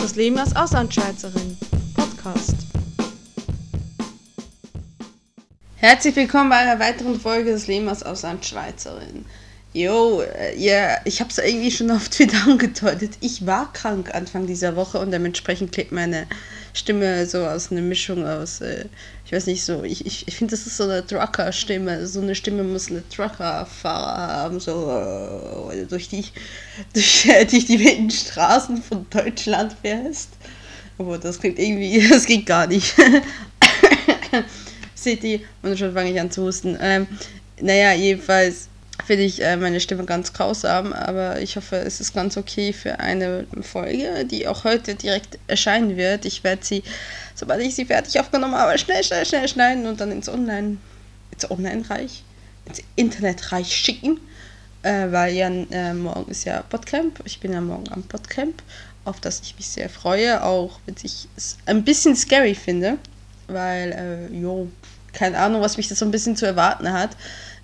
Das Leben als Auslandschweizerin. Podcast. Herzlich willkommen bei einer weiteren Folge des Leben als Auslandschweizerin. Jo, äh, ja, ich habe es irgendwie schon auf Twitter angedeutet. Ich war krank Anfang dieser Woche und dementsprechend klebt meine Stimme so aus einer Mischung aus, äh, ich weiß nicht, so, ich, ich, ich finde, das ist so eine Trucker-Stimme. So eine Stimme muss eine Trucker-Fahrer haben, so äh, durch, die, durch, äh, durch die wilden Straßen von Deutschland fährst. Aber das klingt irgendwie, das geht gar nicht. Ihr? Und schon fange ich an zu husten. Ähm, naja, jedenfalls finde ich äh, meine Stimme ganz grausam, aber ich hoffe, es ist ganz okay für eine Folge, die auch heute direkt erscheinen wird. Ich werde sie, sobald ich sie fertig aufgenommen habe, schnell, schnell, schnell schneiden und dann ins Online, ins Online-Reich, ins Internetreich schicken, äh, weil ja äh, morgen ist ja Podcamp. Ich bin ja morgen am Podcamp, auf das ich mich sehr freue, auch wenn ich es ein bisschen scary finde, weil, äh, jo, keine Ahnung, was mich das so ein bisschen zu erwarten hat.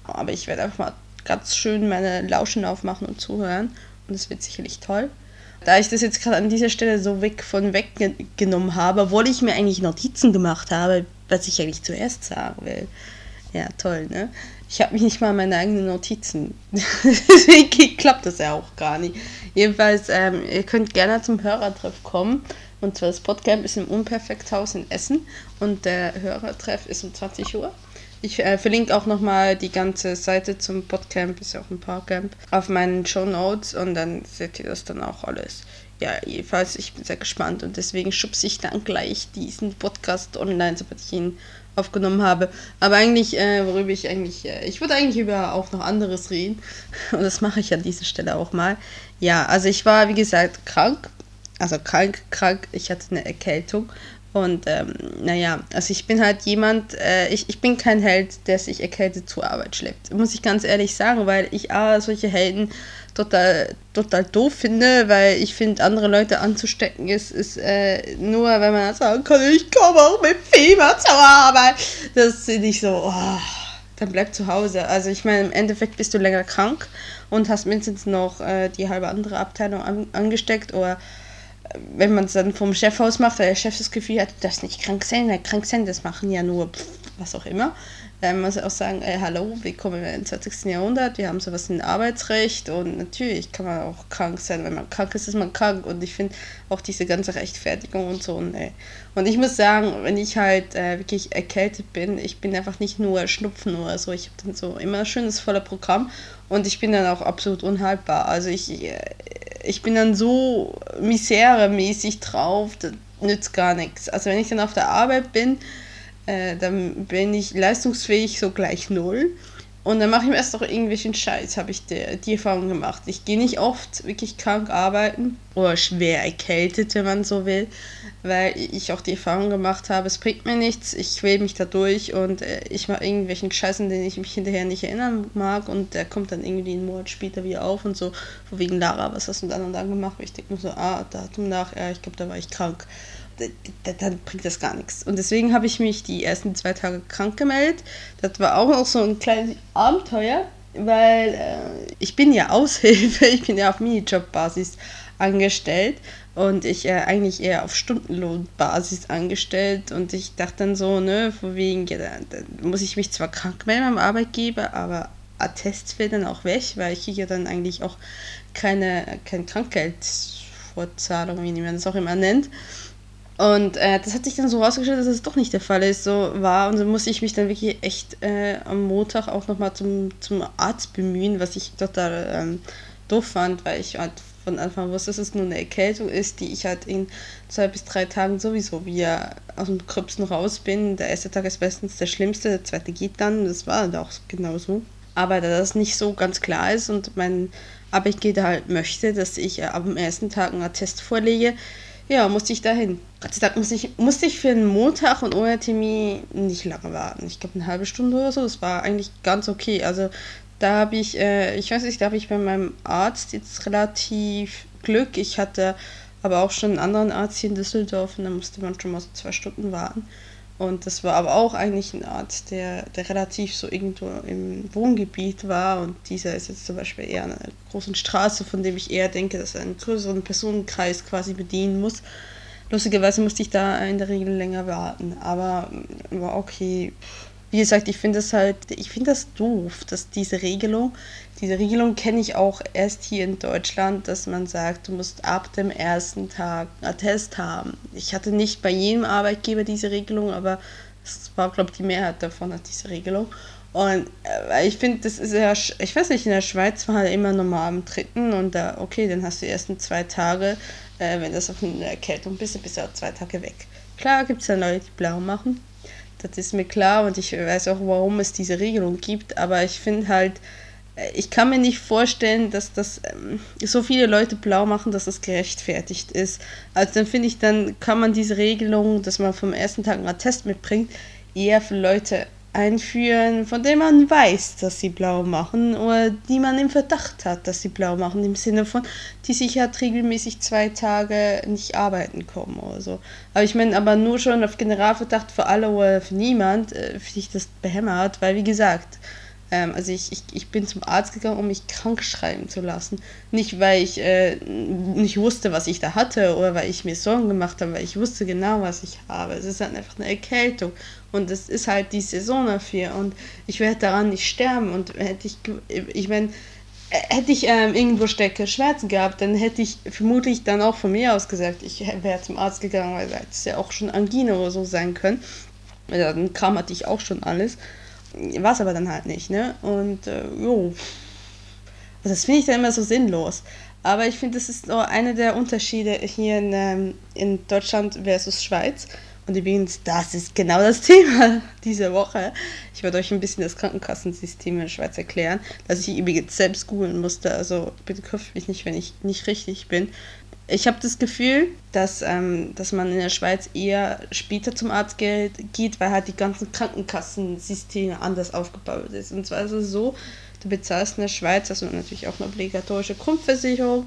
Aber ich werde einfach mal ganz schön meine Lauschen aufmachen und zuhören. Und es wird sicherlich toll. Da ich das jetzt gerade an dieser Stelle so weg von weg genommen habe, obwohl ich mir eigentlich Notizen gemacht habe, was ich eigentlich zuerst sagen will. Ja, toll, ne? Ich habe mich nicht mal meine eigenen Notizen. Deswegen klappt das ja auch gar nicht. Jedenfalls, ähm, ihr könnt gerne zum Hörertreff kommen. Und zwar das Podcamp ist im Unperfekthaus in Essen. Und der Hörertreff ist um 20 Uhr. Ich äh, verlinke auch nochmal die ganze Seite zum Podcamp, ist ja auch ein Parkcamp, auf meinen Show Notes und dann seht ihr das dann auch alles. Ja, jedenfalls, ich bin sehr gespannt und deswegen schubse ich dann gleich diesen Podcast online, sobald ich ihn aufgenommen habe. Aber eigentlich, äh, worüber ich eigentlich, äh, ich würde eigentlich über auch noch anderes reden und das mache ich an dieser Stelle auch mal. Ja, also ich war, wie gesagt, krank. Also krank, krank. Ich hatte eine Erkältung und ähm, naja, also ich bin halt jemand, äh, ich, ich bin kein Held, der sich erkältet zur Arbeit schleppt. Muss ich ganz ehrlich sagen, weil ich A, solche Helden total, total doof finde, weil ich finde, andere Leute anzustecken ist, ist äh, nur, wenn man sagen kann, ich komme auch mit Fieber zur Arbeit. Das finde ich so, oh, dann bleib zu Hause. Also ich meine, im Endeffekt bist du länger krank und hast mindestens noch äh, die halbe andere Abteilung an, angesteckt oder wenn man es dann vom Chef aus macht, weil der Chef das Gefühl hat, das nicht krank sein, weil krank sein, das machen ja nur pff, was auch immer. Dann muss er auch sagen, ey, hallo, willkommen im 20. Jahrhundert, wir haben sowas in Arbeitsrecht und natürlich kann man auch krank sein. Wenn man krank ist, ist man krank und ich finde auch diese ganze Rechtfertigung und so, nee. Und ich muss sagen, wenn ich halt äh, wirklich erkältet bin, ich bin einfach nicht nur Schnupfen oder so, ich habe dann so immer ein schönes, voller Programm und ich bin dann auch absolut unhaltbar. Also ich, äh, ich bin dann so miseremäßig drauf, das nützt gar nichts. Also wenn ich dann auf der Arbeit bin, äh, dann bin ich leistungsfähig so gleich null. Und dann mache ich mir erst noch irgendwelchen Scheiß, habe ich die, die Erfahrung gemacht. Ich gehe nicht oft wirklich krank arbeiten oder schwer erkältet, wenn man so will, weil ich auch die Erfahrung gemacht habe, es bringt mir nichts, ich quäle mich da durch und äh, ich mache irgendwelchen Scheiß, an den ich mich hinterher nicht erinnern mag und der kommt dann irgendwie einen Monat später wieder auf und so, wegen Lara, was hast du dann und dann gemacht? Und ich denke nur so, ah, Datum nach, ja, ich glaube, da war ich krank dann bringt das gar nichts. Und deswegen habe ich mich die ersten zwei Tage krank gemeldet. Das war auch noch so ein kleines Abenteuer, weil äh, ich bin ja Aushilfe, ich bin ja auf Minijob-Basis angestellt und ich äh, eigentlich eher auf Stundenlohnbasis angestellt und ich dachte dann so, ne, von wegen, ja, dann, dann muss ich mich zwar krank melden beim Arbeitgeber, aber Attest fällt dann auch weg, weil ich kriege ja dann eigentlich auch keine, kein Krankgeldvorzahlung, wie man das auch immer nennt. Und äh, das hat sich dann so rausgestellt, dass es doch nicht der Fall ist, so war. Und so musste ich mich dann wirklich echt äh, am Montag auch nochmal zum, zum Arzt bemühen, was ich total ähm, doof fand, weil ich halt von Anfang wusste, dass es nur eine Erkältung ist, die ich halt in zwei bis drei Tagen sowieso wieder aus dem Krüpsen raus bin. Der erste Tag ist bestens der schlimmste, der zweite geht dann. Das war dann auch genauso. Aber da das nicht so ganz klar ist und mein Arbeitgeber halt möchte, dass ich äh, am ersten Tag einen Attest vorlege, ja, musste ich dahin. Gott sei Dank musste ich, musste ich für einen Montag und ohne Termin nicht lange warten. Ich glaube eine halbe Stunde oder so. Das war eigentlich ganz okay. Also da habe ich, äh, ich weiß nicht, da habe ich bei meinem Arzt jetzt relativ Glück. Ich hatte aber auch schon einen anderen Arzt hier in Düsseldorf und da musste man schon mal so zwei Stunden warten. Und das war aber auch eigentlich ein Arzt, der, der relativ so irgendwo im Wohngebiet war. Und dieser ist jetzt zum Beispiel eher an einer großen Straße, von dem ich eher denke, dass er einen größeren Personenkreis quasi bedienen muss. Lustigerweise musste ich da in der Regel länger warten. Aber war okay. Wie gesagt, ich finde das halt, ich finde das doof, dass diese Regelung, diese Regelung kenne ich auch erst hier in Deutschland, dass man sagt, du musst ab dem ersten Tag einen Attest haben. Ich hatte nicht bei jedem Arbeitgeber diese Regelung, aber es war, glaube ich, die Mehrheit davon hat diese Regelung. Und äh, ich finde, das ist ja, ich weiß nicht, in der Schweiz war halt immer normal am dritten und da, okay, dann hast du die ersten zwei Tage, äh, wenn das auf eine Erkältung bist, dann bist du auch zwei Tage weg. Klar gibt es ja Leute, die blau machen, das ist mir klar und ich weiß auch, warum es diese Regelung gibt, aber ich finde halt, äh, ich kann mir nicht vorstellen, dass das ähm, so viele Leute blau machen, dass das gerechtfertigt ist. Also dann finde ich, dann kann man diese Regelung, dass man vom ersten Tag einen Test mitbringt, eher für Leute einführen, von denen man weiß, dass sie blau machen oder die man im Verdacht hat, dass sie blau machen, im Sinne von, die sich halt regelmäßig zwei Tage nicht arbeiten kommen oder so. Aber ich meine, aber nur schon auf Generalverdacht für alle oder für niemand, äh, finde ich das behämmert, weil wie gesagt, ähm, also ich, ich, ich bin zum Arzt gegangen, um mich krank schreiben zu lassen. Nicht, weil ich äh, nicht wusste, was ich da hatte oder weil ich mir Sorgen gemacht habe, weil ich wusste genau, was ich habe. Es ist halt einfach eine Erkältung und es ist halt die Saison dafür und ich werde daran nicht sterben und hätte ich, ich meine, hätte ich ähm, irgendwo stecke Schmerzen gehabt, dann hätte ich vermutlich dann auch von mir aus gesagt, ich wäre zum Arzt gegangen, weil es ja auch schon Angine oder so sein können. Dann Kram hatte ich auch schon alles war es aber dann halt nicht, ne? Und äh, jo. Also das finde ich dann immer so sinnlos. Aber ich finde, das ist so einer der Unterschiede hier in, ähm, in Deutschland versus Schweiz. Und übrigens, das ist genau das Thema dieser Woche. Ich werde euch ein bisschen das Krankenkassensystem in der Schweiz erklären, dass ich übrigens selbst googeln musste. Also bitte köpft mich nicht, wenn ich nicht richtig bin ich habe das Gefühl, dass, ähm, dass man in der Schweiz eher später zum Arzt geht, weil halt die ganzen Krankenkassensysteme anders aufgebaut ist. Und zwar ist es so, du bezahlst in der Schweiz, also natürlich auch eine obligatorische Grundversicherung.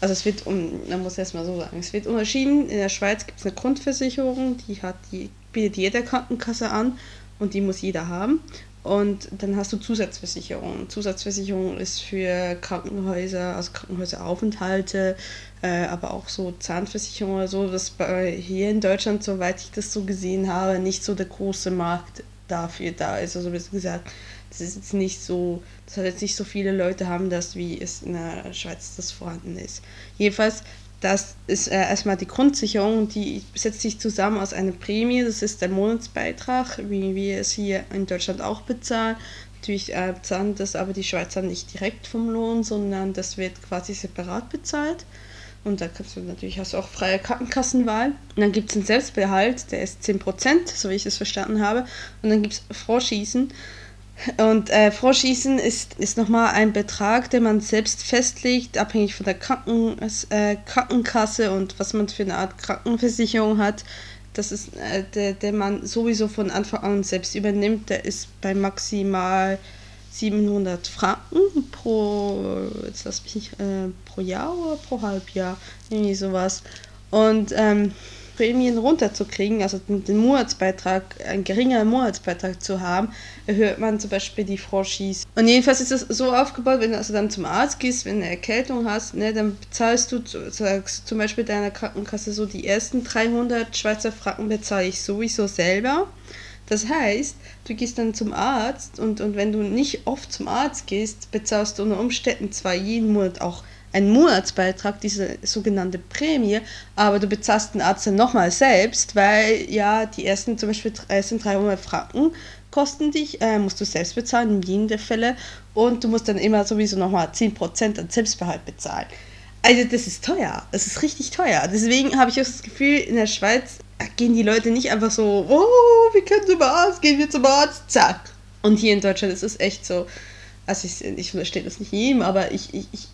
Also es wird, um, man muss erst mal so sagen, es wird unterschieden. In der Schweiz gibt es eine Grundversicherung, die hat die bietet jede Krankenkasse an und die muss jeder haben. Und dann hast du Zusatzversicherung. Zusatzversicherung ist für Krankenhäuser, also Krankenhäuseraufenthalte, äh, aber auch so Zahnversicherung oder so, das bei, hier in Deutschland, soweit ich das so gesehen habe, nicht so der große Markt dafür da ist. Also wie gesagt, das ist jetzt nicht so, das hat jetzt nicht so viele Leute haben das, wie es in der Schweiz das vorhanden ist. Jedenfalls das ist äh, erstmal die Grundsicherung, die setzt sich zusammen aus einer Prämie, das ist der Monatsbeitrag, wie wir es hier in Deutschland auch bezahlen. Natürlich äh, bezahlen das aber die Schweizer nicht direkt vom Lohn, sondern das wird quasi separat bezahlt. Und da kannst du natürlich hast du auch freie Krankenkassenwahl. Und dann gibt es einen Selbstbehalt, der ist 10%, so wie ich es verstanden habe. Und dann gibt es Vorschießen. Und äh, Vorschießen ist, ist nochmal ein Betrag, den man selbst festlegt, abhängig von der Kranken, äh, Krankenkasse und was man für eine Art Krankenversicherung hat. Das ist äh, der, der man sowieso von Anfang an selbst übernimmt. Der ist bei maximal 700 Franken pro, jetzt lass mich äh, pro Jahr oder pro Halbjahr, irgendwie sowas. Und ähm, Prämien runterzukriegen, also den, Monatsbeitrag, einen geringeren Monatsbeitrag zu haben, erhöht man zum Beispiel die Franchise. Und jedenfalls ist es so aufgebaut, wenn du also dann zum Arzt gehst, wenn du eine Erkältung hast, ne, dann bezahlst du, sagst zum Beispiel deiner Krankenkasse so, die ersten 300 Schweizer Franken bezahle ich sowieso selber. Das heißt, du gehst dann zum Arzt und, und wenn du nicht oft zum Arzt gehst, bezahlst du unter Umständen zwar jeden Monat auch einen Monatsbeitrag, diese sogenannte Prämie, aber du bezahlst den Arzt dann nochmal selbst, weil ja die ersten zum Beispiel ersten 300 Franken kosten dich, äh, musst du selbst bezahlen, in jedem der Fälle, und du musst dann immer sowieso nochmal 10% an Selbstbehalt bezahlen. Also das ist teuer, das ist richtig teuer. Deswegen habe ich auch das Gefühl, in der Schweiz gehen die Leute nicht einfach so, oh, wir können zum Arzt, gehen wir zum Arzt, zack. Und hier in Deutschland ist es echt so, also ich, ich verstehe das nicht jedem, aber ich, ich, ich,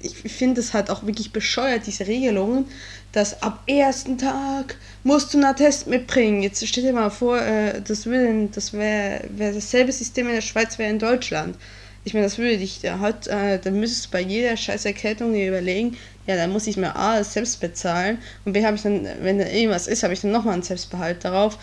ich finde es halt auch wirklich bescheuert, diese Regelungen, dass ab ersten Tag musst du einen Test mitbringen. Jetzt stell dir mal vor, äh, das, das wäre wär dasselbe System in der Schweiz wäre in Deutschland. Ich meine, das würde dich da hat, äh, dann müsstest du bei jeder scheiß Erkältung dir überlegen, ja, dann muss ich mir A selbst bezahlen und B habe ich dann, wenn da irgendwas ist, habe ich dann nochmal einen Selbstbehalt darauf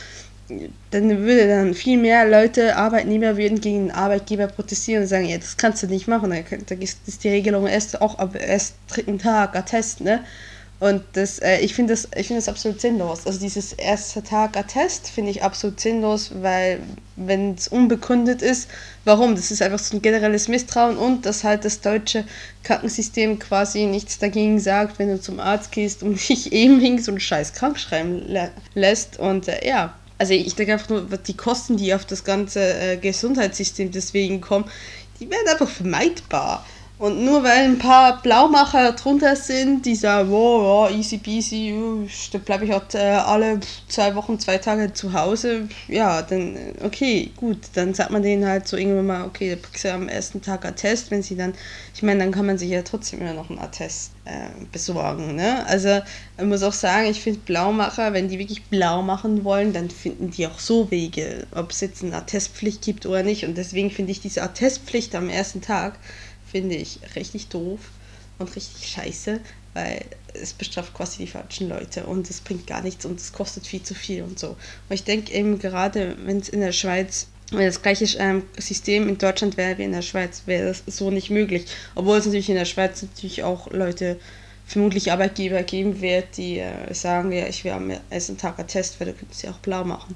dann würde dann viel mehr Leute, Arbeitnehmer würden gegen den Arbeitgeber protestieren und sagen, ja, das kannst du nicht machen, da ist die Regelung erst auch ab erst dritten Tag Attest, ne? Und das, äh, ich finde das, ich finde das absolut sinnlos. Also dieses erste Tag Attest finde ich absolut sinnlos, weil wenn es unbegründet ist, warum? Das ist einfach so ein generelles Misstrauen und dass halt das deutsche Krankensystem quasi nichts dagegen sagt, wenn du zum Arzt gehst und dich eben so einen Scheiß krank schreiben lä lässt. Und äh, ja, also ich denke einfach nur, die Kosten, die auf das ganze äh, Gesundheitssystem deswegen kommen, die werden einfach vermeidbar. Und nur weil ein paar Blaumacher drunter sind, die sagen, wow, ja, easy peasy, da bleibe ich halt äh, alle zwei Wochen, zwei Tage zu Hause, ja, dann, äh, okay, gut, dann sagt man denen halt so irgendwann mal, okay, da kriegst du am ersten Tag Attest, wenn sie dann, ich meine, dann kann man sich ja trotzdem immer noch einen Attest äh, besorgen, ne? Also, man muss auch sagen, ich finde Blaumacher, wenn die wirklich blau machen wollen, dann finden die auch so Wege, ob es jetzt eine Attestpflicht gibt oder nicht. Und deswegen finde ich diese Attestpflicht am ersten Tag, finde ich richtig doof und richtig scheiße, weil es bestraft quasi die falschen Leute und es bringt gar nichts und es kostet viel zu viel und so. Und ich denke eben gerade, wenn es in der Schweiz, wenn das gleiche ähm, System in Deutschland wäre wie in der Schweiz, wäre das so nicht möglich. Obwohl es natürlich in der Schweiz natürlich auch Leute, vermutlich Arbeitgeber geben wird, die äh, sagen, ja, ich will am ersten Tag einen Test, weil du könntest ja auch blau machen.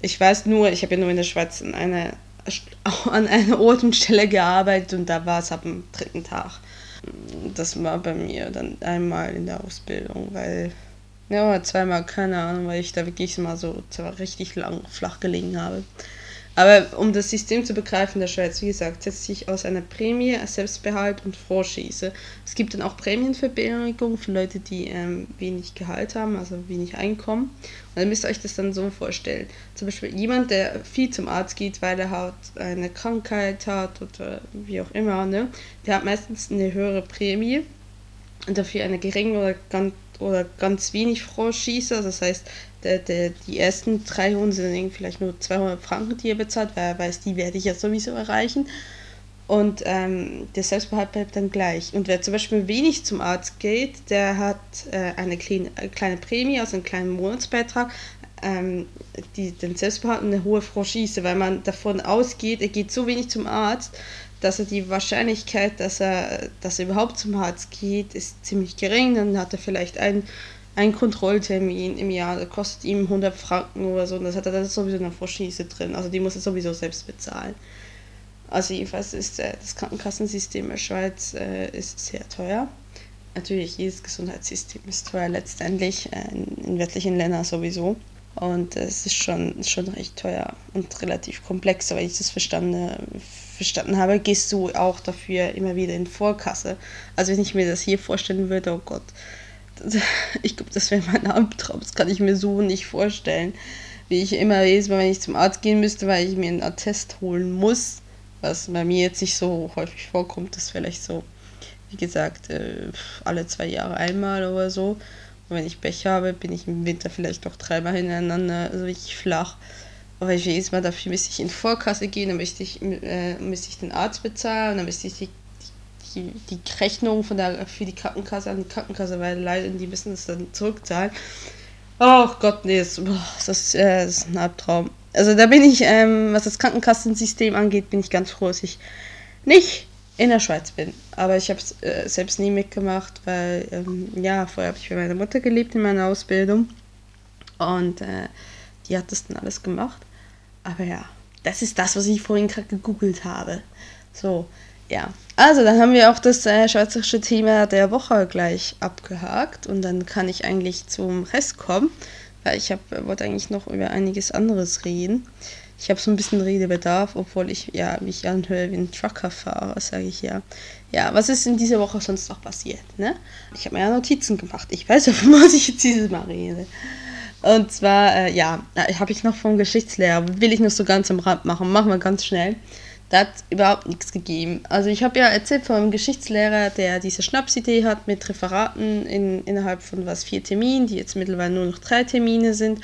Ich weiß nur, ich habe ja nur in der Schweiz in einer an einer und Stelle gearbeitet und da war es ab dem dritten Tag. Das war bei mir dann einmal in der Ausbildung, weil, ja, zweimal, keine Ahnung, weil ich da wirklich mal so richtig lang flach gelegen habe. Aber um das System zu begreifen, der Schweiz, wie gesagt, setzt sich aus einer Prämie, Selbstbehalt und Vorschieße. Es gibt dann auch Prämienverbilligung für Leute, die ähm, wenig Gehalt haben, also wenig Einkommen. Und dann müsst ihr euch das dann so vorstellen. Zum Beispiel jemand, der viel zum Arzt geht, weil er halt eine Krankheit hat oder wie auch immer, ne? der hat meistens eine höhere Prämie und dafür eine geringe oder ganz, oder ganz wenig Vorschieße. Das heißt, der, der, die ersten 300 sind vielleicht nur 200 Franken, die er bezahlt, weil er weiß, die werde ich ja sowieso erreichen. Und ähm, der Selbstbehalt bleibt dann gleich. Und wer zum Beispiel wenig zum Arzt geht, der hat äh, eine kleine, eine kleine Prämie, also einen kleinen Monatsbeitrag, ähm, die, den Selbstbehalt und eine hohe Franchise, weil man davon ausgeht, er geht so wenig zum Arzt, dass er die Wahrscheinlichkeit, dass er, dass er überhaupt zum Arzt geht, ist ziemlich gering. Dann hat er vielleicht einen ein Kontrolltermin im Jahr, der kostet ihm 100 Franken oder so, und das hat er dann sowieso eine Vorschieße drin, also die muss er sowieso selbst bezahlen. Also jedenfalls ist äh, das Krankenkassensystem der Schweiz äh, ist sehr teuer. Natürlich, jedes Gesundheitssystem ist teuer letztendlich, äh, in, in westlichen Ländern sowieso. Und es ist schon, schon recht teuer und relativ komplex, aber ich das verstanden, verstanden habe, gehst du auch dafür immer wieder in Vorkasse. Also wenn ich mir das hier vorstellen würde, oh Gott, ich glaube, das wäre mein Albtraum. Das kann ich mir so nicht vorstellen. Wie ich immer jedes Mal, wenn ich zum Arzt gehen müsste, weil ich mir einen Attest holen muss, was bei mir jetzt nicht so häufig vorkommt, das vielleicht so, wie gesagt, äh, alle zwei Jahre einmal oder so. Und wenn ich Pech habe, bin ich im Winter vielleicht doch dreimal hintereinander, also richtig flach. Aber ich jedes Mal dafür müsste ich in Vorkasse gehen, dann müsste ich, äh, müsste ich den Arzt bezahlen, dann müsste ich die die, die Rechnung von der, für die Krankenkasse an die Krankenkasse weiterleiten, die müssen es dann zurückzahlen. Oh Gott, nee, das, das, äh, das ist ein Albtraum. Also da bin ich, ähm, was das Krankenkassensystem angeht, bin ich ganz froh, dass ich nicht in der Schweiz bin. Aber ich habe es äh, selbst nie mitgemacht, weil, ähm, ja, vorher habe ich bei meiner Mutter gelebt in meiner Ausbildung. Und äh, die hat das dann alles gemacht. Aber ja, das ist das, was ich vorhin gerade gegoogelt habe. So, ja, also dann haben wir auch das äh, schweizerische Thema der Woche gleich abgehakt und dann kann ich eigentlich zum Rest kommen, weil ich hab, wollte eigentlich noch über einiges anderes reden. Ich habe so ein bisschen Redebedarf, obwohl ich ja mich anhöre wie ein Truckerfahrer, sage ich ja. Ja, was ist in dieser Woche sonst noch passiert? Ne? Ich habe mir ja Notizen gemacht. Ich weiß, auf was ich jetzt dieses Mal rede. Und zwar, äh, ja, habe ich noch vom Geschichtslehrer, will ich noch so ganz am Rand machen. Machen wir ganz schnell. Da hat überhaupt nichts gegeben. Also ich habe ja erzählt von einem Geschichtslehrer, der diese Schnapsidee hat mit Referaten in, innerhalb von was vier Terminen, die jetzt mittlerweile nur noch drei Termine sind.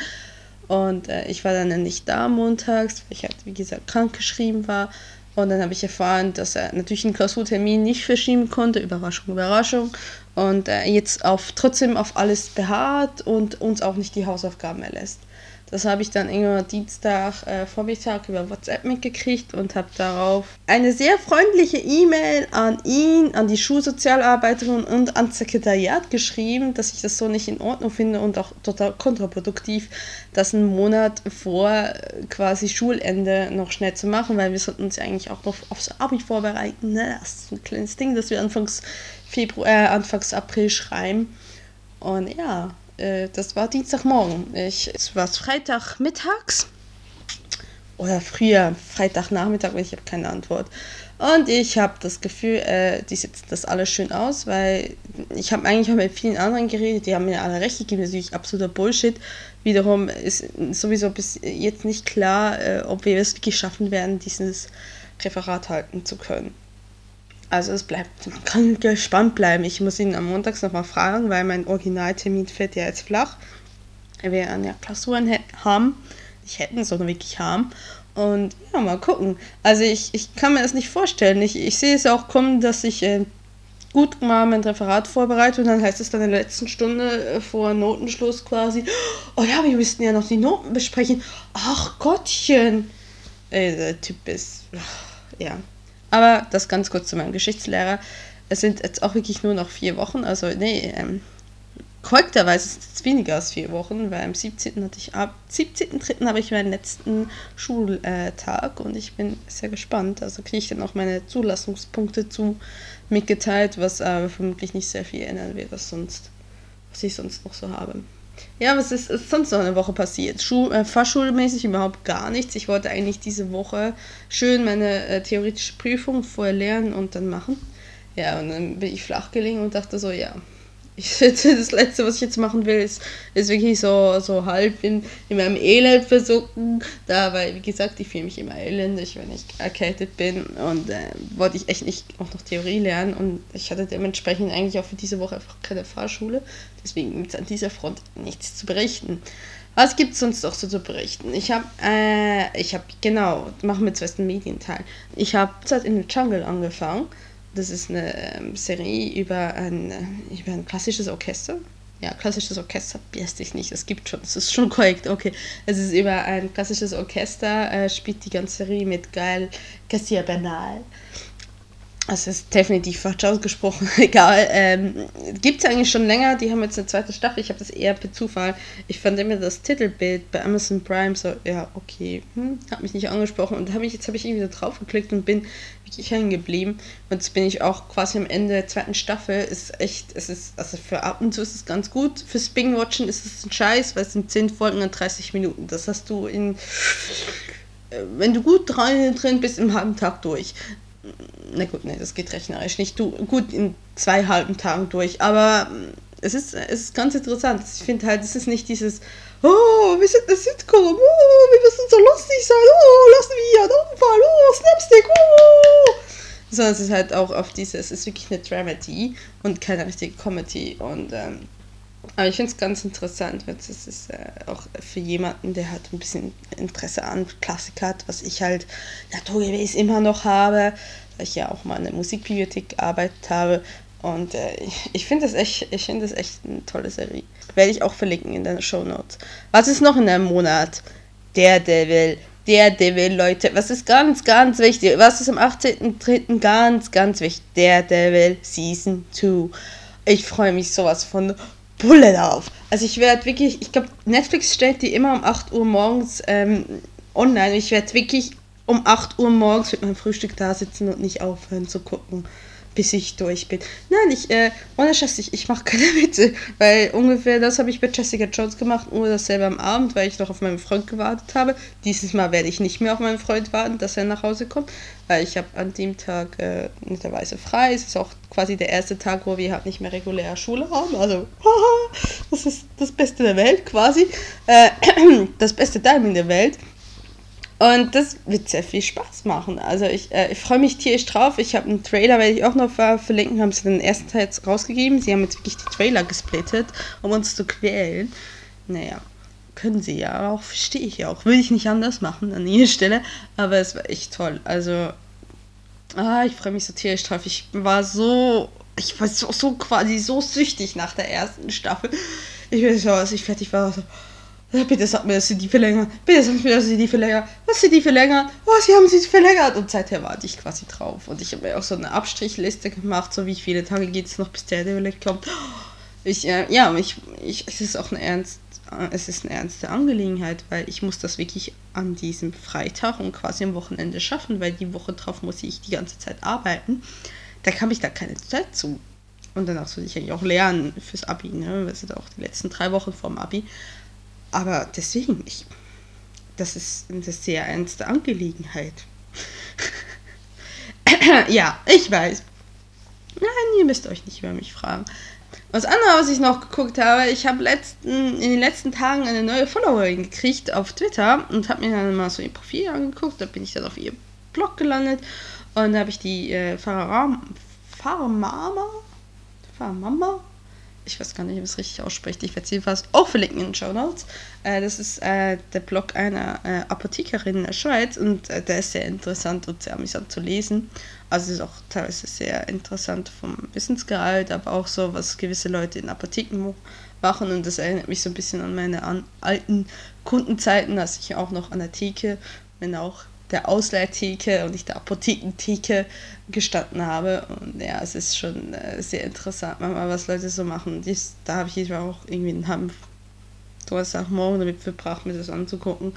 Und äh, ich war dann nicht da montags, weil ich halt, wie gesagt, krank geschrieben war. Und dann habe ich erfahren, dass er natürlich einen Klausurtermin nicht verschieben konnte. Überraschung, Überraschung. Und äh, jetzt auf, trotzdem auf alles beharrt und uns auch nicht die Hausaufgaben erlässt. Das habe ich dann irgendwann Dienstag äh, Vormittag über WhatsApp mitgekriegt und habe darauf eine sehr freundliche E-Mail an ihn, an die Schulsozialarbeiterin und ans Sekretariat geschrieben, dass ich das so nicht in Ordnung finde und auch total kontraproduktiv, das einen Monat vor äh, quasi Schulende noch schnell zu machen, weil wir sollten uns ja eigentlich auch noch aufs Abi vorbereiten. Ne? Das ist ein kleines Ding, das wir anfangs Februar, äh, Anfangs April schreiben. Und ja, äh, das war Dienstagmorgen. Ich, es war Freitagmittags oder früher Freitagnachmittag, ich habe keine Antwort. Und ich habe das Gefühl, äh, die setzen das alles schön aus, weil ich habe eigentlich auch mit vielen anderen geredet, die haben mir alle recht gegeben, natürlich absoluter Bullshit. Wiederum ist sowieso bis jetzt nicht klar, äh, ob wir es wirklich schaffen werden, dieses Referat halten zu können. Also es bleibt, man kann gespannt bleiben. Ich muss ihn am Montags nochmal fragen, weil mein Originaltermin fällt ja jetzt flach. Wir werden ja Klausuren haben. Ich hätten sondern wirklich haben. Und ja, mal gucken. Also ich, ich kann mir das nicht vorstellen. Ich, ich sehe es auch kommen, dass ich äh, gut mal mein Referat vorbereite und dann heißt es dann in der letzten Stunde äh, vor Notenschluss quasi, oh ja, wir müssten ja noch die Noten besprechen. Ach Gottchen. Ey, der Typ ist, ja, aber das ganz kurz zu meinem Geschichtslehrer. Es sind jetzt auch wirklich nur noch vier Wochen. Also, nee, ähm, korrekterweise ist es weniger als vier Wochen, weil am 17. hatte ich ab 17.3. habe ich meinen letzten Schultag und ich bin sehr gespannt. Also kriege ich dann auch meine Zulassungspunkte zu mitgeteilt, was aber vermutlich nicht sehr viel ändern wird, was sonst, was ich sonst noch so habe. Ja, was ist, ist sonst noch eine Woche passiert? Schul, äh, Fachschulmäßig überhaupt gar nichts. Ich wollte eigentlich diese Woche schön meine äh, theoretische Prüfung vorher lernen und dann machen. Ja, und dann bin ich flach gelegen und dachte so, ja, ich, das Letzte, was ich jetzt machen will, ist, ist wirklich so, so halb in, in meinem Elend versuchen. Da, weil, wie gesagt, ich fühle mich immer elendig, wenn ich erkältet bin. Und äh, wollte ich echt nicht auch noch Theorie lernen. Und ich hatte dementsprechend eigentlich auch für diese Woche einfach keine Fahrschule. Deswegen gibt es an dieser Front nichts zu berichten. Was gibt es sonst noch so zu berichten? Ich habe, äh, ich habe, genau, machen wir zuerst den Medienteil. Ich habe in the Jungle angefangen. Das ist eine ähm, Serie über ein, äh, über ein klassisches Orchester. Ja, klassisches Orchester, biest dich nicht, das gibt schon, das ist schon korrekt, okay. Es ist über ein klassisches Orchester, äh, spielt die ganze Serie mit Gael Garcia Bernal. Das ist definitiv falsch ausgesprochen, egal. Ähm, Gibt es eigentlich schon länger, die haben jetzt eine zweite Staffel, ich habe das eher per Zufall. Ich fand immer das Titelbild bei Amazon Prime so, ja, okay, hm, hat mich nicht angesprochen. Und hab ich, jetzt habe ich irgendwie da drauf geklickt und bin wirklich hängen geblieben. Und jetzt bin ich auch quasi am Ende der zweiten Staffel. Ist echt, es ist, also für ab und zu ist es ganz gut. Fürs Bing-Watchen ist es ein Scheiß, weil es sind 10 Folgen an 30 Minuten. Das hast du in äh, wenn du gut drin bist, im halben Tag durch na gut, ne, das geht rechnerisch nicht. Du, gut in zwei halben Tagen durch, aber mm, es ist, es ist ganz interessant. Ich finde halt, es ist nicht dieses, oh, wir sind eine Sitcom, oh, wir müssen so lustig sein, oh, lassen wir hier einen Unfall, oh, Slapstick, oh. Sondern es ist halt auch auf dieses, es ist wirklich eine Dramedy und keine richtige Comedy. Und ähm, aber ich finde es ganz interessant, weil es ist äh, auch für jemanden, der halt ein bisschen Interesse an Klassik hat, was ich halt naturgemäß immer noch habe, weil ich ja auch mal in der Musikbibliothek gearbeitet habe. Und äh, ich, finde das echt, ich finde das echt eine tolle Serie. Werde ich auch verlinken in den Show Notes. Was ist noch in einem Monat? Der Devil. Der Devil, Leute. Was ist ganz, ganz wichtig? Was ist am 18.03. ganz, ganz wichtig? Der Devil Season 2. Ich freue mich sowas von Bulle drauf. Also ich werde wirklich, ich glaube, Netflix stellt die immer um 8 Uhr morgens ähm, online. Ich werde wirklich um 8 Uhr morgens mit meinem Frühstück da sitzen und nicht aufhören zu gucken bis ich durch bin. Nein, ich, äh, ohne Scheiß, ich, ich mache keine Witze, weil ungefähr das habe ich bei Jessica Jones gemacht, nur dasselbe am Abend, weil ich noch auf meinen Freund gewartet habe. Dieses Mal werde ich nicht mehr auf meinen Freund warten, dass er nach Hause kommt, weil ich habe an dem Tag äh, netterweise frei. Es ist auch quasi der erste Tag, wo wir halt nicht mehr reguläre Schule haben. Also, das ist das Beste der Welt quasi. Äh, das beste Timing der Welt. Und das wird sehr viel Spaß machen. Also ich, äh, ich freue mich tierisch drauf. Ich habe einen Trailer, werde ich auch noch verlinken, haben sie den ersten Teil jetzt rausgegeben. Sie haben jetzt wirklich die Trailer gesplittet, um uns zu quälen. Naja, können sie ja auch, verstehe ich ja auch. Würde ich nicht anders machen an ihrer Stelle. Aber es war echt toll. Also, ah, ich freue mich so tierisch drauf. Ich war so, ich war so, so quasi so süchtig nach der ersten Staffel. Ich weiß nicht, als ich fertig war, so Bitte sag mir, dass sie die verlängern. Bitte sag mir, dass sie die verlängern. Was sie die verlängern? Oh, sie haben sie verlängert. Und seither warte ich quasi drauf. Und ich habe mir auch so eine Abstrichliste gemacht, so wie viele Tage geht es noch, bis der Develop kommt. Ich, äh, ja, ich, ich, es ist auch eine ernst, es ist eine ernste Angelegenheit, weil ich muss das wirklich an diesem Freitag und quasi am Wochenende schaffen, weil die Woche drauf muss ich die ganze Zeit arbeiten. Da kann ich da keine Zeit zu. Und danach soll ich eigentlich auch lernen fürs Abi, ne? Das sind auch die letzten drei Wochen vorm Abi. Aber deswegen, ich, das ist eine sehr ernste Angelegenheit. ja, ich weiß. Nein, ihr müsst euch nicht über mich fragen. Was anderes, was ich noch geguckt habe, ich habe letzten, in den letzten Tagen eine neue Followerin gekriegt auf Twitter und habe mir dann mal so ihr Profil angeguckt. Da bin ich dann auf ihr Blog gelandet und da habe ich die äh, Farmama, Farmama, ich weiß gar nicht, wie es richtig ausspricht. Ich werde sie jedenfalls auch verlinken in den Show Notes. Äh, das ist äh, der Blog einer äh, Apothekerin in der Schweiz und äh, der ist sehr interessant und sehr amüsant zu lesen. Also es ist auch teilweise sehr interessant vom Wissensgehalt, aber auch so, was gewisse Leute in Apotheken machen und das erinnert mich so ein bisschen an meine an, alten Kundenzeiten, als ich auch noch an der Theke, wenn auch der Ausleihtheke und nicht der Apothekentheke gestanden habe. Und ja, es ist schon äh, sehr interessant, manchmal, was Leute so machen. Dies, da habe ich auch irgendwie einen Hanf morgen damit verbracht, mir das anzugucken.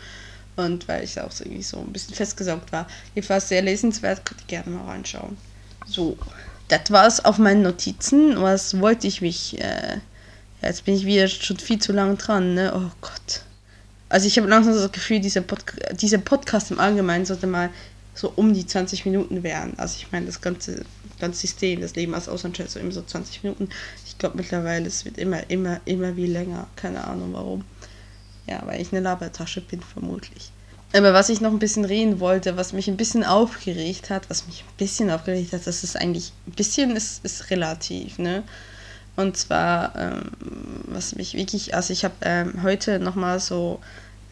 Und weil ich auch so irgendwie so ein bisschen festgesaugt war. Jedenfalls sehr lesenswert, könnt ihr gerne mal reinschauen. So, das war es auf meinen Notizen. Was wollte ich mich. Äh, jetzt bin ich wieder schon viel zu lang dran, ne? Oh Gott. Also ich habe langsam das Gefühl, dieser, Pod dieser Podcast im Allgemeinen sollte mal so um die 20 Minuten werden. Also ich meine, das ganze, ganze System, das Leben als Auslandschef so immer so 20 Minuten. Ich glaube mittlerweile, es wird immer, immer, immer wie länger. Keine Ahnung warum. Ja, weil ich eine Labertasche bin, vermutlich. Aber was ich noch ein bisschen reden wollte, was mich ein bisschen aufgeregt hat, was mich ein bisschen aufgeregt hat, das ist eigentlich, ein bisschen ist, ist relativ, ne? Und zwar, ähm, was mich wirklich, also ich habe ähm, heute nochmal so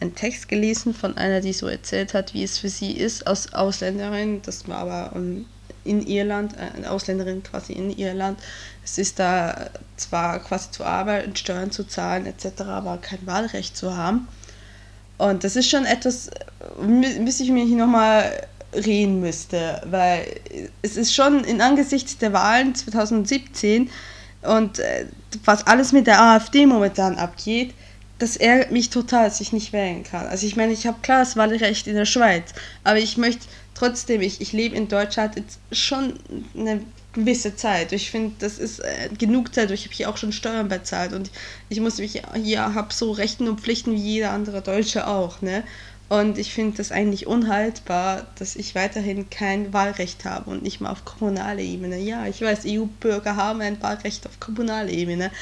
einen Text gelesen von einer, die so erzählt hat, wie es für sie ist, als Ausländerin, das war aber um, in Irland, äh, eine Ausländerin quasi in Irland. Es ist da zwar quasi zu arbeiten, Steuern zu zahlen etc., aber kein Wahlrecht zu haben. Und das ist schon etwas, bis ich hier nochmal reden müsste, weil es ist schon in Angesichts der Wahlen 2017 und äh, was alles mit der AfD momentan abgeht, das ärgert mich total, dass ich nicht wählen kann. Also ich meine, ich habe klar das Wahlrecht in der Schweiz, aber ich möchte trotzdem, ich, ich lebe in Deutschland jetzt schon eine gewisse Zeit. Ich finde, das ist äh, genug Zeit. Ich habe hier auch schon Steuern bezahlt und ich muss mich hier habe so Rechten und Pflichten wie jeder andere Deutsche auch, ne? Und ich finde das eigentlich unhaltbar, dass ich weiterhin kein Wahlrecht habe und nicht mal auf kommunaler Ebene. Ja, ich weiß, EU-Bürger haben ein Wahlrecht auf kommunaler Ebene,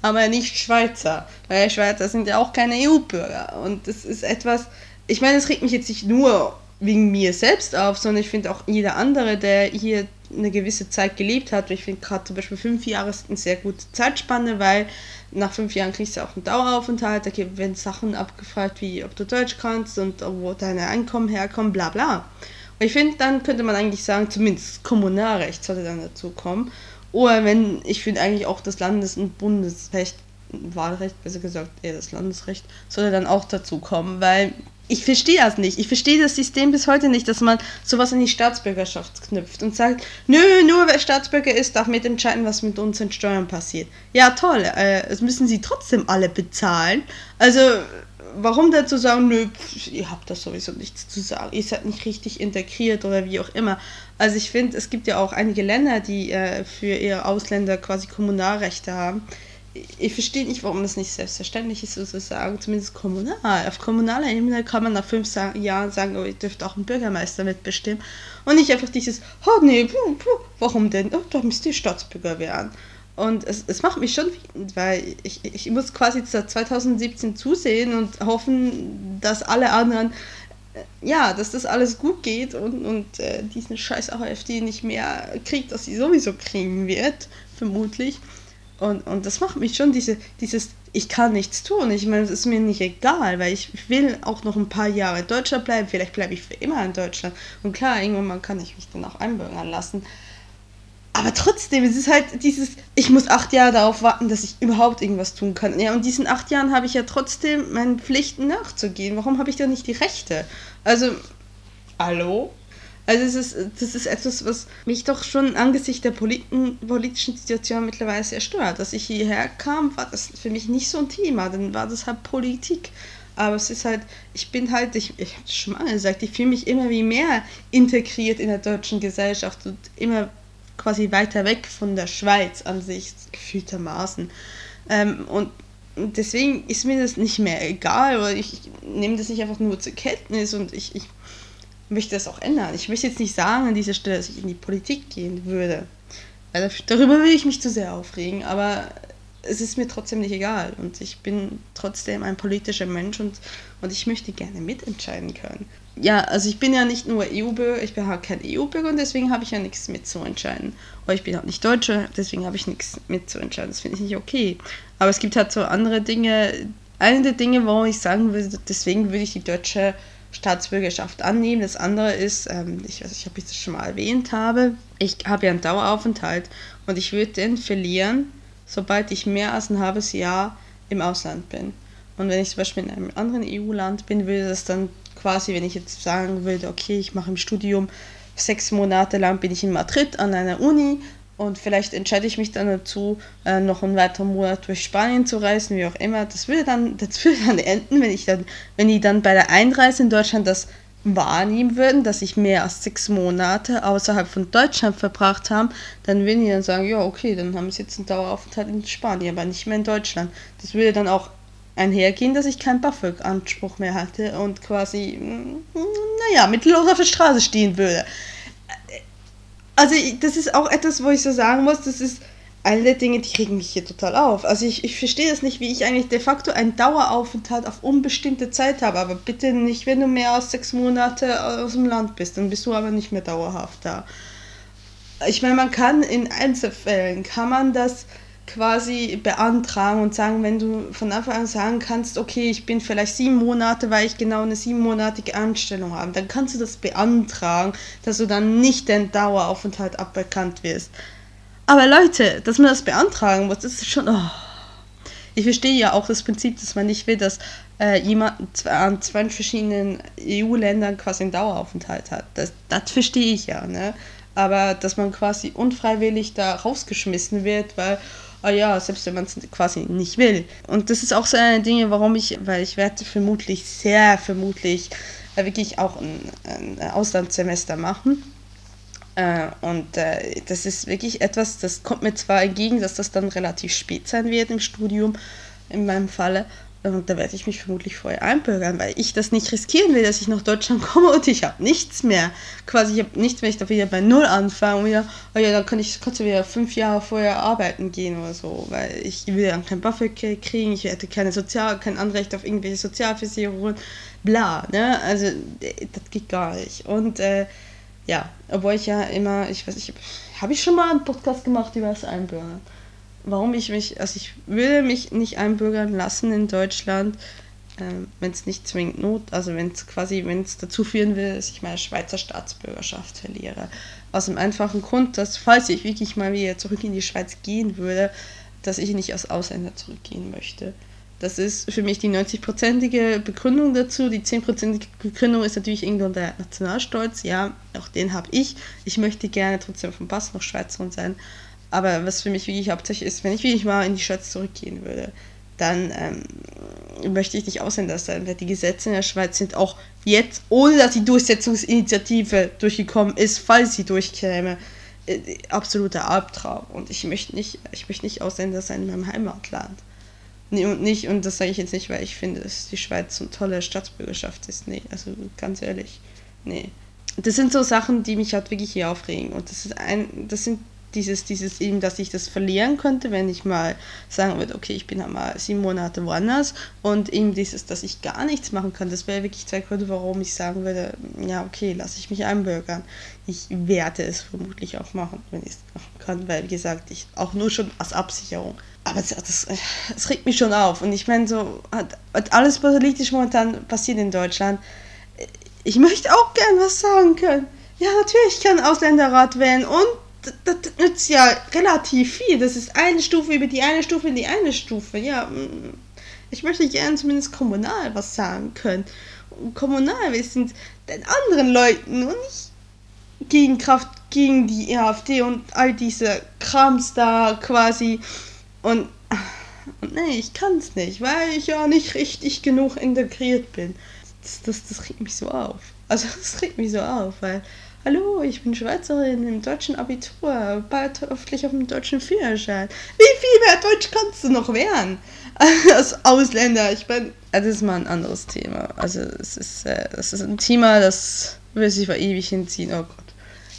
aber nicht Schweizer. Weil Schweizer sind ja auch keine EU-Bürger. Und das ist etwas, ich meine, es regt mich jetzt nicht nur wegen mir selbst auf, sondern ich finde auch jeder andere, der hier eine gewisse Zeit gelebt hat. Ich finde gerade zum Beispiel fünf Jahre ist eine sehr gute Zeitspanne, weil nach fünf Jahren kriegst du auch einen Daueraufenthalt. Da werden Sachen abgefragt, wie ob du Deutsch kannst und wo deine Einkommen herkommen, bla bla. Und ich finde, dann könnte man eigentlich sagen, zumindest Kommunalrecht sollte dann dazu kommen. Oder wenn, ich finde eigentlich auch das Landes- und Bundesrecht, Wahlrecht, besser gesagt, eher das Landesrecht, sollte dann auch dazu kommen, weil ich verstehe das nicht. Ich verstehe das System bis heute nicht, dass man sowas an die Staatsbürgerschaft knüpft und sagt, nö, nur wer Staatsbürger ist, darf mitentscheiden, was mit unseren Steuern passiert. Ja, toll, äh, das müssen sie trotzdem alle bezahlen. Also, warum dazu sagen, nö, ihr habt das sowieso nichts zu sagen, ihr seid nicht richtig integriert oder wie auch immer. Also ich finde, es gibt ja auch einige Länder, die äh, für ihre Ausländer quasi Kommunalrechte haben ich verstehe nicht, warum das nicht selbstverständlich ist, sozusagen, zumindest kommunal. Auf kommunaler Ebene kann man nach fünf Jahren sagen, oh, ihr dürft auch einen Bürgermeister mitbestimmen. Und nicht einfach dieses, oh nee, puh, puh, warum denn? Oh, da müsst ihr Staatsbürger werden. Und es, es macht mich schon wütend, weil ich, ich muss quasi seit 2017 zusehen und hoffen, dass alle anderen, äh, ja, dass das alles gut geht und, und äh, diesen scheiß AfD nicht mehr kriegt, dass sie sowieso kriegen wird, vermutlich. Und, und das macht mich schon diese, dieses, ich kann nichts tun. Ich meine, es ist mir nicht egal, weil ich will auch noch ein paar Jahre in Deutschland bleiben. Vielleicht bleibe ich für immer in Deutschland. Und klar, irgendwann mal kann ich mich dann auch einbürgern lassen. aber trotzdem, es ist halt dieses, ich muss acht Jahre darauf warten, dass ich überhaupt irgendwas tun kann. Ja, und diesen acht Jahren habe ich ja trotzdem meinen Pflichten nachzugehen. Warum habe ich da nicht die Rechte? Also, hallo? Also es ist, das ist etwas, was mich doch schon angesichts der politen, politischen Situation mittlerweile sehr stört. Als ich hierher kam, war das für mich nicht so ein Thema, dann war das halt Politik. Aber es ist halt, ich bin halt, ich, ich habe schon mal gesagt, ich fühle mich immer wie mehr integriert in der deutschen Gesellschaft und immer quasi weiter weg von der Schweiz an sich, gefühltermaßen. Ähm, und deswegen ist mir das nicht mehr egal, weil ich, ich nehme das nicht einfach nur zur Kenntnis und ich, ich möchte das auch ändern. Ich möchte jetzt nicht sagen an dieser Stelle, dass ich in die Politik gehen würde. Weil darüber will ich mich zu sehr aufregen, aber es ist mir trotzdem nicht egal und ich bin trotzdem ein politischer Mensch und, und ich möchte gerne mitentscheiden können. Ja, also ich bin ja nicht nur EU-Bürger, ich bin halt kein EU-Bürger und deswegen habe ich ja nichts mitzuentscheiden. Oder ich bin halt nicht Deutsche, deswegen habe ich nichts mitzuentscheiden. Das finde ich nicht okay. Aber es gibt halt so andere Dinge. Eine der Dinge, warum ich sagen würde, deswegen würde ich die deutsche Staatsbürgerschaft annehmen. Das andere ist, ähm, ich weiß nicht, ob ich das schon mal erwähnt habe, ich habe ja einen Daueraufenthalt und ich würde den verlieren, sobald ich mehr als ein halbes Jahr im Ausland bin. Und wenn ich zum Beispiel in einem anderen EU-Land bin, würde das dann quasi, wenn ich jetzt sagen würde, okay, ich mache im Studium sechs Monate lang bin ich in Madrid an einer Uni und vielleicht entscheide ich mich dann dazu, äh, noch einen weiteren Monat durch Spanien zu reisen, wie auch immer. Das würde dann, das würde dann enden, wenn ich dann, wenn die dann bei der Einreise in Deutschland das wahrnehmen würden, dass ich mehr als sechs Monate außerhalb von Deutschland verbracht habe, dann würden die dann sagen, ja, okay, dann haben sie jetzt einen Daueraufenthalt in Spanien, aber nicht mehr in Deutschland. Das würde dann auch einhergehen, dass ich keinen BAföG-Anspruch mehr hatte und quasi, mm, naja, mittellos auf der Straße stehen würde. Also das ist auch etwas, wo ich so sagen muss, das ist alle Dinge, die regen mich hier total auf. Also ich, ich verstehe das nicht, wie ich eigentlich de facto einen Daueraufenthalt auf unbestimmte Zeit habe, aber bitte nicht, wenn du mehr als sechs Monate aus dem Land bist, dann bist du aber nicht mehr dauerhaft da. Ich meine, man kann in Einzelfällen, kann man das quasi beantragen und sagen, wenn du von Anfang an sagen kannst, okay, ich bin vielleicht sieben Monate, weil ich genau eine siebenmonatige Anstellung habe, dann kannst du das beantragen, dass du dann nicht den Daueraufenthalt aberkannt wirst. Aber Leute, dass man das beantragen muss, das ist schon. Oh. Ich verstehe ja auch das Prinzip, dass man nicht will, dass äh, jemand an zwei verschiedenen EU-Ländern quasi einen Daueraufenthalt hat. Das, das verstehe ich ja, ne? Aber dass man quasi unfreiwillig da rausgeschmissen wird, weil, oh ja, selbst wenn man es quasi nicht will. Und das ist auch so eine Dinge, warum ich, weil ich werde vermutlich, sehr vermutlich, äh, wirklich auch ein, ein Auslandssemester machen äh, und äh, das ist wirklich etwas, das kommt mir zwar entgegen, dass das dann relativ spät sein wird im Studium, in meinem Falle. Und da werde ich mich vermutlich vorher einbürgern, weil ich das nicht riskieren will, dass ich nach Deutschland komme und ich habe nichts mehr. Quasi, ich habe nichts mehr, ich darf wieder bei Null anfangen und wieder, oh ja, dann kann ich, kannst du wieder fünf Jahre vorher arbeiten gehen oder so, weil ich will dann kein BAföG kriegen, ich hätte keine Sozial, kein Anrecht auf irgendwelche Sozialversicherungen, bla, ne, also das geht gar nicht. Und äh, ja, obwohl ich ja immer, ich weiß nicht, habe ich schon mal einen Podcast gemacht über das Einbürgern. Warum ich mich, also ich will mich nicht einbürgern lassen in Deutschland, äh, wenn es nicht zwingend not, also wenn es quasi, wenn es dazu führen will, dass ich meine Schweizer Staatsbürgerschaft verliere. Aus dem einfachen Grund, dass falls ich wirklich mal wieder zurück in die Schweiz gehen würde, dass ich nicht als Ausländer zurückgehen möchte. Das ist für mich die 90-prozentige Begründung dazu. Die 10-prozentige Begründung ist natürlich irgendwo der Nationalstolz. Ja, auch den habe ich. Ich möchte gerne trotzdem vom Pass noch Schweizerin sein. Aber was für mich wirklich hauptsächlich ist, wenn ich wirklich mal in die Schweiz zurückgehen würde, dann ähm, möchte ich nicht Ausländer sein, weil die Gesetze in der Schweiz sind auch jetzt, ohne dass die Durchsetzungsinitiative durchgekommen ist, falls sie durchkäme, äh, absoluter Albtraum. Und ich möchte nicht, ich möchte nicht Ausländer sein in meinem Heimatland. Nee, und nicht, und das sage ich jetzt nicht, weil ich finde, dass die Schweiz so eine tolle Staatsbürgerschaft ist. Nee, also ganz ehrlich. Nee. Das sind so Sachen, die mich halt wirklich hier aufregen. Und das ist ein, das sind dieses, dieses eben, dass ich das verlieren könnte, wenn ich mal sagen würde, okay, ich bin halt mal sieben Monate woanders und eben dieses, dass ich gar nichts machen kann, das wäre wirklich zwei Gründe, warum ich sagen würde, ja, okay, lasse ich mich einbürgern. Ich werde es vermutlich auch machen, wenn ich es machen kann, weil, wie gesagt, ich auch nur schon als Absicherung aber das, das, das, regt mich schon auf. Und ich meine, so hat, hat alles politisch momentan passiert in Deutschland. Ich möchte auch gern was sagen können. Ja, natürlich kann Ausländerrat wählen und das, das nützt ja relativ viel. Das ist eine Stufe über die eine Stufe in die eine Stufe. Ja, mm, ich möchte gerne zumindest kommunal was sagen können. Und kommunal, wir sind den anderen Leuten und nicht gegen Kraft, gegen die AfD und all diese Krams da quasi. Und, und nee, ich kann es nicht, weil ich ja nicht richtig genug integriert bin. Das, das, das regt mich so auf. Also das regt mich so auf, weil Hallo, ich bin Schweizerin im deutschen Abitur, bald hoffentlich auf dem deutschen Führerschein. Wie viel mehr Deutsch kannst du noch werden? Als Ausländer. Ich bin. Das ist mal ein anderes Thema. Also, es ist, äh, das ist ein Thema, das will sich ewig hinziehen. Oh Gott.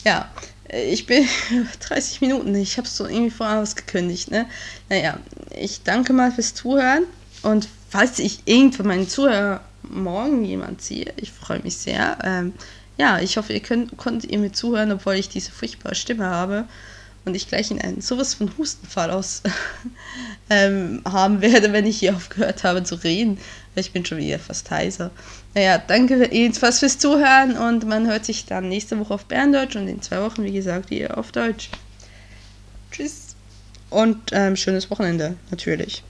Ja, ich bin 30 Minuten. Ich habe so irgendwie vorher was gekündigt, ne? Naja, ich danke mal fürs Zuhören. Und falls ich irgendwann meinen Zuhörer morgen jemand ziehe, ich freue mich sehr. Ähm, ja, ich hoffe, ihr könnt, konntet ihr mir zuhören, obwohl ich diese furchtbare Stimme habe und ich gleich in einen sowas von Hustenfall aus ähm, haben werde, wenn ich hier aufgehört habe zu reden. Ich bin schon wieder fast heiser. Naja, danke jedenfalls fürs Zuhören und man hört sich dann nächste Woche auf Berndeutsch und in zwei Wochen, wie gesagt, wieder auf Deutsch. Tschüss und ähm, schönes Wochenende, natürlich.